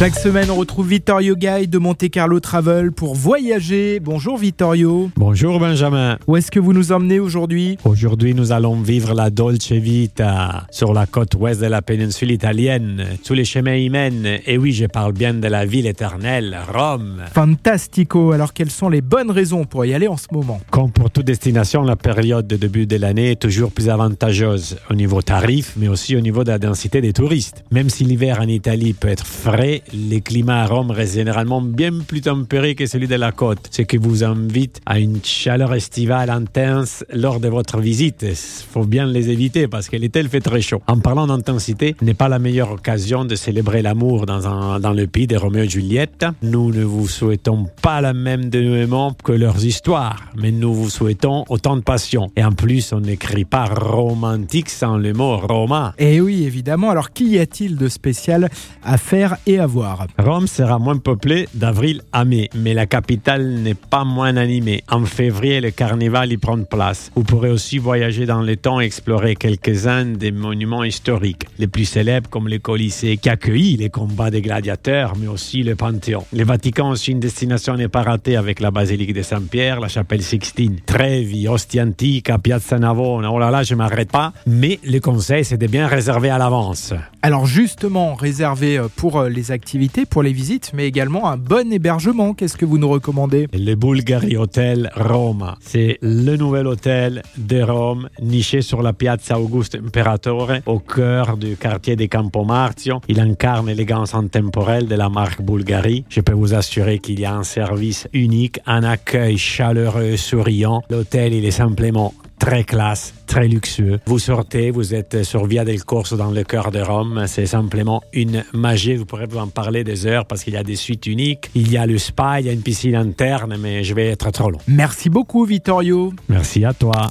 Chaque semaine, on retrouve Vittorio Gay de Monte Carlo Travel pour voyager. Bonjour Vittorio. Bonjour Benjamin. Où est-ce que vous nous emmenez aujourd'hui? Aujourd'hui, nous allons vivre la Dolce Vita sur la côte ouest de la péninsule italienne. Tous les chemins y mènent. Et oui, je parle bien de la ville éternelle, Rome. Fantastico. Alors, quelles sont les bonnes raisons pour y aller en ce moment? Comme pour toute destination, la période de début de l'année est toujours plus avantageuse au niveau tarif, mais aussi au niveau de la densité des touristes. Même si l'hiver en Italie peut être frais, les climats à Rome restent généralement bien plus tempérés que celui de la côte, ce qui vous invite à une chaleur estivale intense lors de votre visite. Faut bien les éviter parce que l'été, fait très chaud. En parlant d'intensité, n'est pas la meilleure occasion de célébrer l'amour dans, dans le pays de Roméo et Juliette. Nous ne vous souhaitons pas la même dénouement que leurs histoires, mais nous vous souhaitons autant de passion. Et en plus, on n'écrit pas romantique sans le mot romain. Eh oui, évidemment. Alors, qu'y a-t-il de spécial à faire et à voir? Rome sera moins peuplée d'avril à mai, mais la capitale n'est pas moins animée. En février, le carnaval y prend place. Vous pourrez aussi voyager dans le temps et explorer quelques-uns des monuments historiques, les plus célèbres comme le Colisée qui accueillit les combats des gladiateurs, mais aussi le Panthéon. Le Vatican aussi une destination n'est pas ratée avec la basilique de Saint-Pierre, la chapelle Sixtine, Trevi, Ostia Antica, Piazza Navona. Oh là là, je m'arrête pas. Mais le conseil, c'est de bien réserver à l'avance. Alors justement, réserver pour les activités pour les visites, mais également un bon hébergement. Qu'est-ce que vous nous recommandez? Le Bulgari Hotel Roma. C'est le nouvel hôtel de Rome, niché sur la Piazza Augusto Imperatore, au cœur du quartier des Campo Marzio. Il incarne l'élégance intemporelle de la marque Bulgari. Je peux vous assurer qu'il y a un service unique, un accueil chaleureux, souriant. L'hôtel, il est simplement très classe, très luxueux. Vous sortez, vous êtes sur Via del Corso dans le cœur de Rome. C'est simplement une magie. Vous pourrez vous en parler des heures parce qu'il y a des suites uniques. Il y a le spa, il y a une piscine interne, mais je vais être trop long. Merci beaucoup, Vittorio. Merci à toi.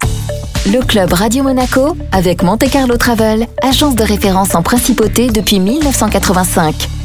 Le club Radio Monaco avec Monte Carlo Travel, agence de référence en principauté depuis 1985.